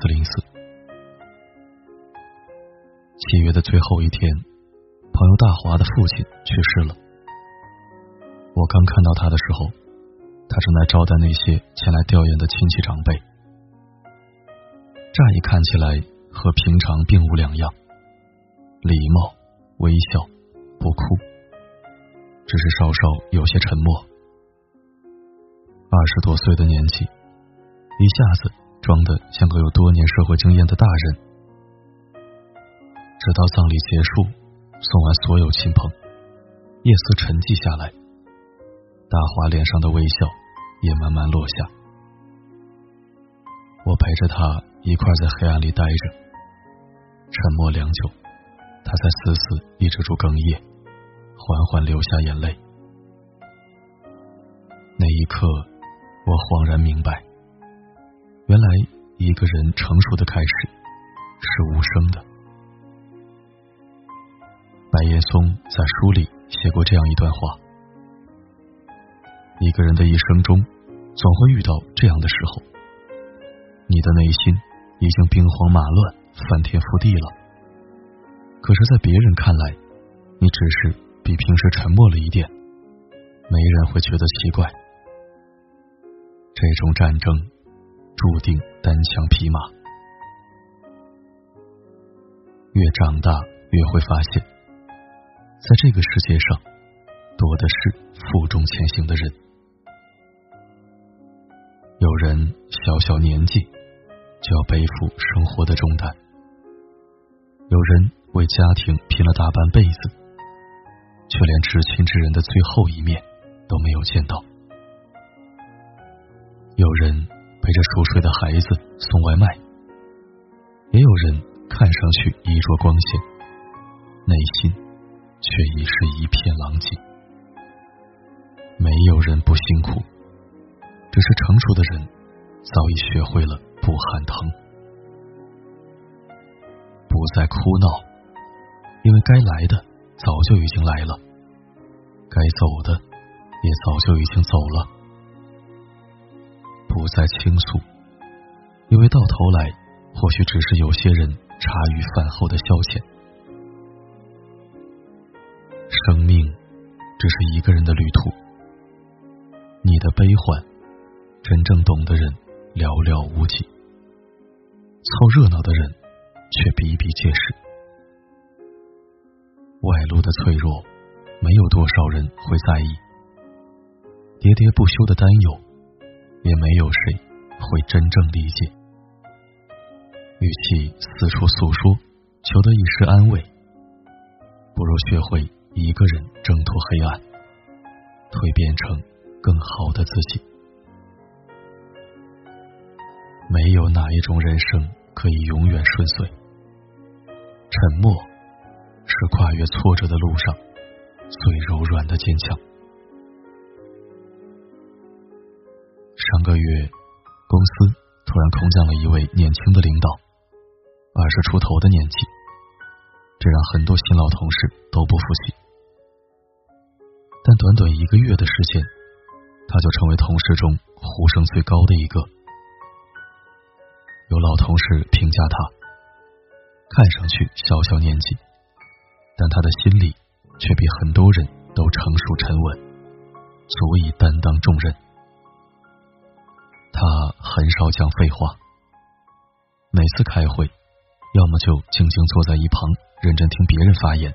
四零四。七月的最后一天，朋友大华的父亲去世了。我刚看到他的时候，他正在招待那些前来吊唁的亲戚长辈。乍一看起来和平常并无两样，礼貌、微笑、不哭，只是稍稍有些沉默。二十多岁的年纪，一下子装的像个有多年社会经验的大人。直到葬礼结束，送完所有亲朋，夜色沉寂下来，大华脸上的微笑也慢慢落下。我陪着他。一块在黑暗里待着，沉默良久，他才死死抑制住哽咽，缓缓流下眼泪。那一刻，我恍然明白，原来一个人成熟的开始是无声的。白岩松在书里写过这样一段话：一个人的一生中，总会遇到这样的时候，你的内心。已经兵荒马乱、翻天覆地了。可是，在别人看来，你只是比平时沉默了一点，没人会觉得奇怪。这种战争注定单枪匹马。越长大，越会发现，在这个世界上，多的是负重前行的人。有人小小年纪。就要背负生活的重担。有人为家庭拼了大半辈子，却连至亲之人的最后一面都没有见到。有人陪着熟睡的孩子送外卖，也有人看上去衣着光鲜，内心却已是一片狼藉。没有人不辛苦，只是成熟的人早已学会了。不喊疼，不再哭闹，因为该来的早就已经来了，该走的也早就已经走了。不再倾诉，因为到头来或许只是有些人茶余饭后的消遣。生命只是一个人的旅途，你的悲欢，真正懂的人。寥寥无几，凑热闹的人却比比皆是。外露的脆弱，没有多少人会在意；喋喋不休的担忧，也没有谁会真正理解。与其四处诉说，求得一时安慰，不如学会一个人挣脱黑暗，蜕变成更好的自己。没有哪一种人生可以永远顺遂。沉默是跨越挫折的路上最柔软的坚强。上个月，公司突然空降了一位年轻的领导，二十出头的年纪，这让很多新老同事都不服气。但短短一个月的时间，他就成为同事中呼声最高的一个。有老同事评价他，看上去小小年纪，但他的心里却比很多人都成熟沉稳，足以担当重任。他很少讲废话，每次开会，要么就静静坐在一旁认真听别人发言，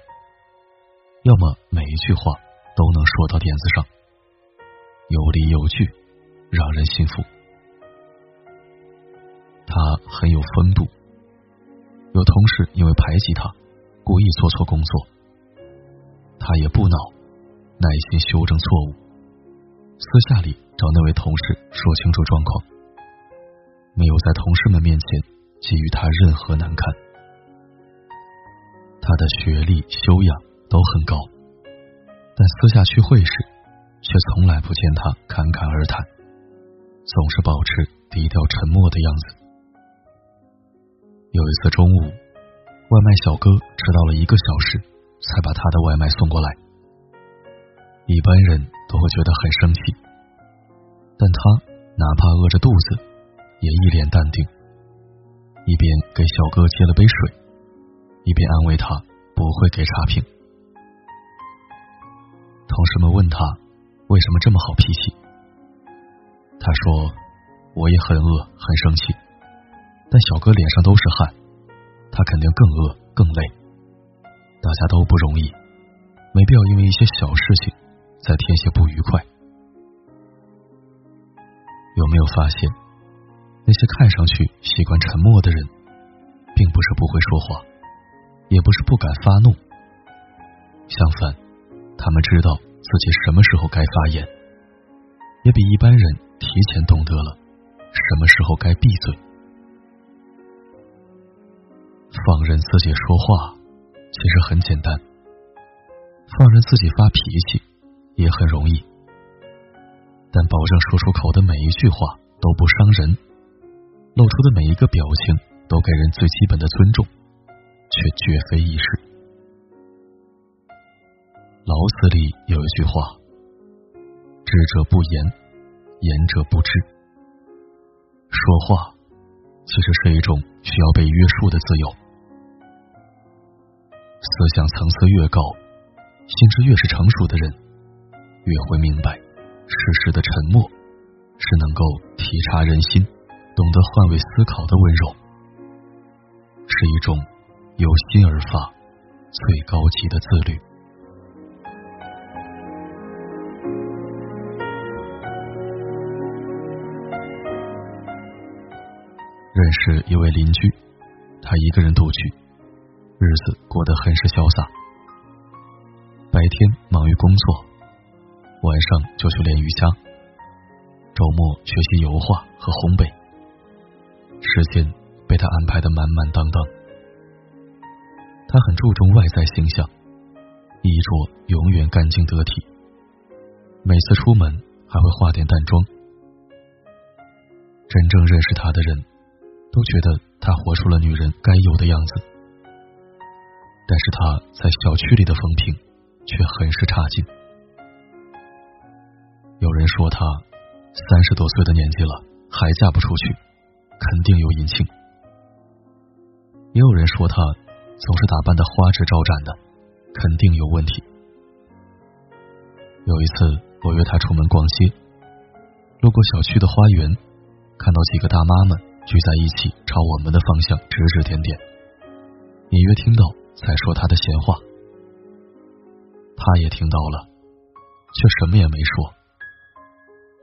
要么每一句话都能说到点子上，有理有据，让人信服。他很有风度，有同事因为排挤他，故意做错工作，他也不恼，耐心修正错误，私下里找那位同事说清楚状况，没有在同事们面前给予他任何难堪。他的学历修养都很高，但私下聚会时，却从来不见他侃侃而谈，总是保持低调沉默的样子。有一次中午，外卖小哥迟到了一个小时，才把他的外卖送过来。一般人都都会觉得很生气，但他哪怕饿着肚子，也一脸淡定，一边给小哥接了杯水，一边安慰他不会给差评。同事们问他为什么这么好脾气，他说：“我也很饿，很生气，但小哥脸上都是汗，他肯定更饿更累，大家都不容易，没必要因为一些小事情再添些不愉快。”有没有发现，那些看上去习惯沉默的人，并不是不会说话，也不是不敢发怒，相反。他们知道自己什么时候该发言，也比一般人提前懂得了什么时候该闭嘴。放任自己说话其实很简单，放任自己发脾气也很容易，但保证说出口的每一句话都不伤人，露出的每一个表情都给人最基本的尊重，却绝非易事。老子里有一句话：“知者不言，言者不知。”说话其实是一种需要被约束的自由。思想层次越高，心智越是成熟的人，越会明白，适时的沉默是能够体察人心、懂得换位思考的温柔，是一种由心而发、最高级的自律。认识一位邻居，他一个人独居，日子过得很是潇洒。白天忙于工作，晚上就去练瑜伽，周末学习油画和烘焙，时间被他安排的满满当当。他很注重外在形象，衣着永远干净得体，每次出门还会化点淡妆。真正认识他的人。都觉得他活出了女人该有的样子，但是他在小区里的风评却很是差劲。有人说她三十多岁的年纪了还嫁不出去，肯定有隐情；也有人说她总是打扮的花枝招展的，肯定有问题。有一次我约她出门逛街，路过小区的花园，看到几个大妈们。聚在一起，朝我们的方向指指点点，隐约听到在说她的闲话。他也听到了，却什么也没说，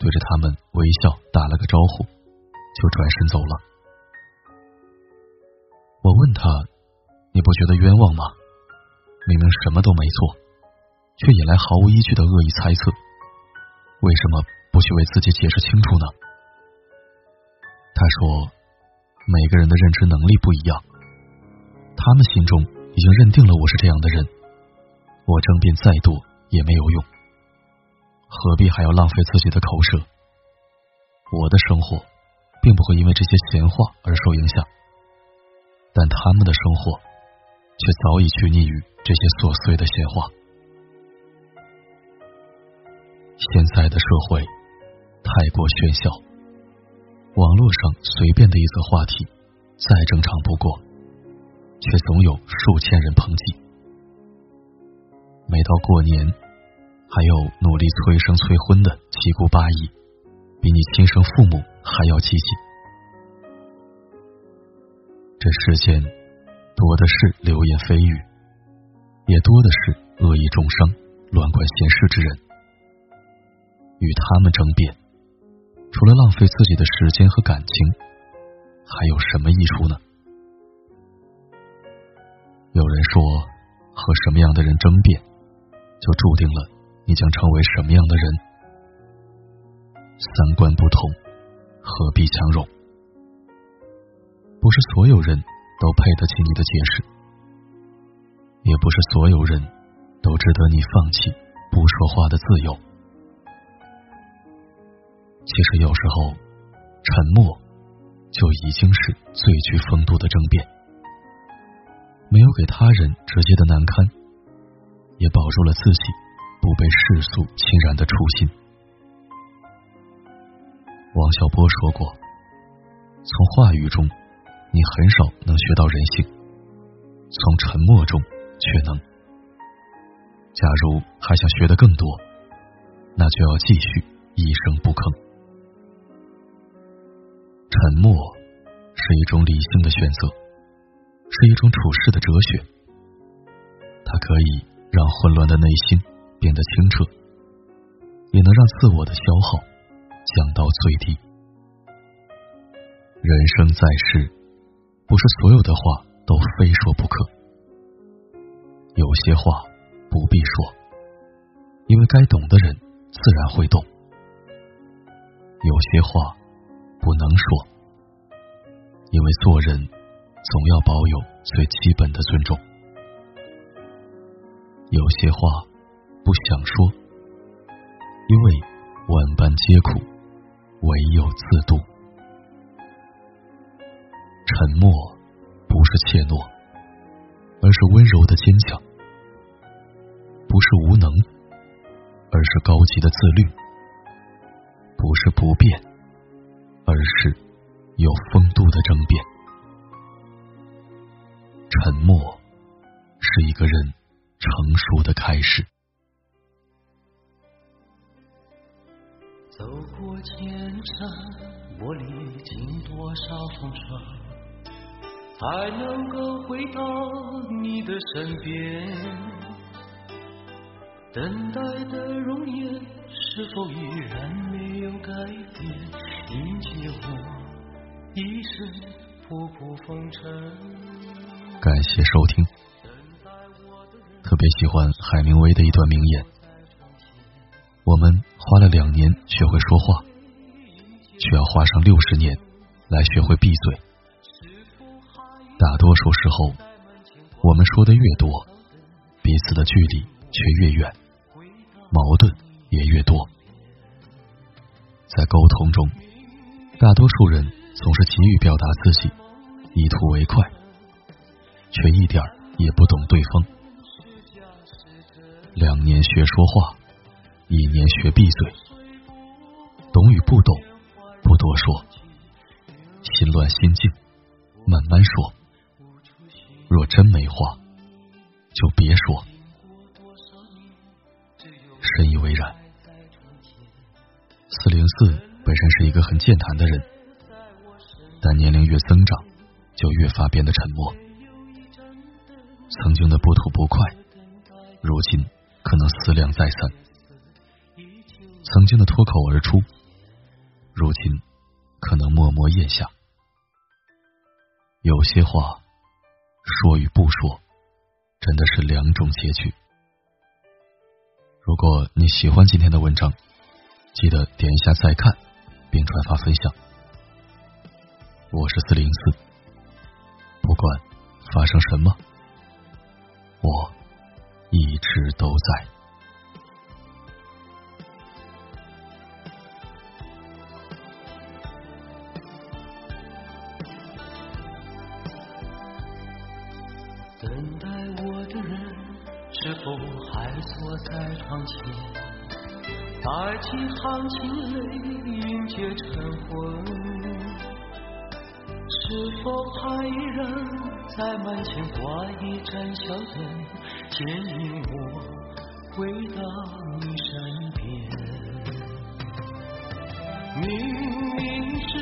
对着他们微笑打了个招呼，就转身走了。我问他：“你不觉得冤枉吗？明明什么都没做，却引来毫无依据的恶意猜测，为什么不去为自己解释清楚呢？”他说：“每个人的认知能力不一样，他们心中已经认定了我是这样的人，我争辩再多也没有用，何必还要浪费自己的口舌？我的生活并不会因为这些闲话而受影响，但他们的生活却早已拘泥于这些琐碎的闲话。现在的社会太过喧嚣。”网络上随便的一则话题，再正常不过，却总有数千人抨击。每到过年，还有努力催生催婚的七姑八姨，比你亲生父母还要积极。这世间多的是流言蜚语，也多的是恶意中伤、乱管闲事之人，与他们争辩。除了浪费自己的时间和感情，还有什么益处呢？有人说，和什么样的人争辩，就注定了你将成为什么样的人。三观不同，何必强融？不是所有人都配得起你的解释，也不是所有人都值得你放弃不说话的自由。其实有时候，沉默就已经是最具风度的争辩，没有给他人直接的难堪，也保住了自己不被世俗侵染的初心。王小波说过：“从话语中，你很少能学到人性；从沉默中，却能。假如还想学得更多，那就要继续一声不吭。沉默是一种理性的选择，是一种处事的哲学。它可以让混乱的内心变得清澈，也能让自我的消耗降到最低。人生在世，不是所有的话都非说不可，有些话不必说，因为该懂的人自然会懂；有些话不能说，因为做人总要保有最基本的尊重。有些话不想说，因为万般皆苦，唯有自度。沉默不是怯懦，而是温柔的坚强；不是无能，而是高级的自律；不是不变，而是有风度的争辩。沉默是一个人。成熟的开始。走过千山，我历经多少风霜，才能够回到你的身边？等待的容颜是否依然没有改变？迎接我一身仆仆风尘。感谢收听。特别喜欢海明威的一段名言：“我们花了两年学会说话，却要花上六十年来学会闭嘴。大多数时候，我们说的越多，彼此的距离却越远，矛盾也越多。在沟通中，大多数人总是急于表达自己，以图为快，却一点也不懂对方。”两年学说话，一年学闭嘴。懂与不懂，不多说。心乱心静，慢慢说。若真没话，就别说。深以为然。四零四本身是一个很健谈的人，但年龄越增长，就越发变得沉默。曾经的不吐不快，如今。可能思量再三，曾经的脱口而出，如今可能默默咽下。有些话说与不说，真的是两种结局。如果你喜欢今天的文章，记得点一下再看，并转发分享。我是四零四，不管发生什么，我。一直都在。在窗前，带几行清泪迎接晨昏？是否还依然在门前挂一盏小灯，牵引我回到你身边？明明是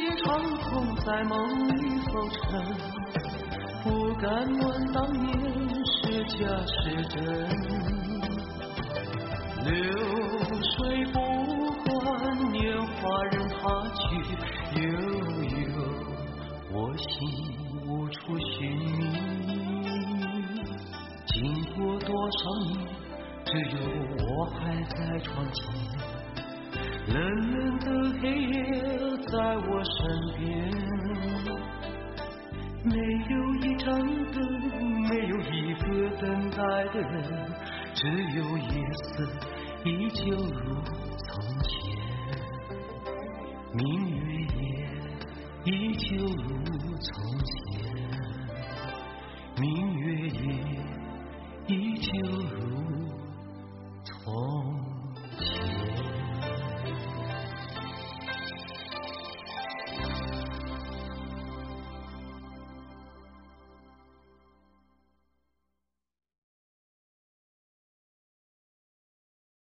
一场空，在梦里浮沉，不敢问当年是假是真。流水不管年华任它去，悠悠。我心无处寻觅，经过多少年，只有我还在窗前。冷冷的黑夜在我身边，没有一盏灯，没有一个等待的人，只有夜色依旧如从前。明月夜依旧如。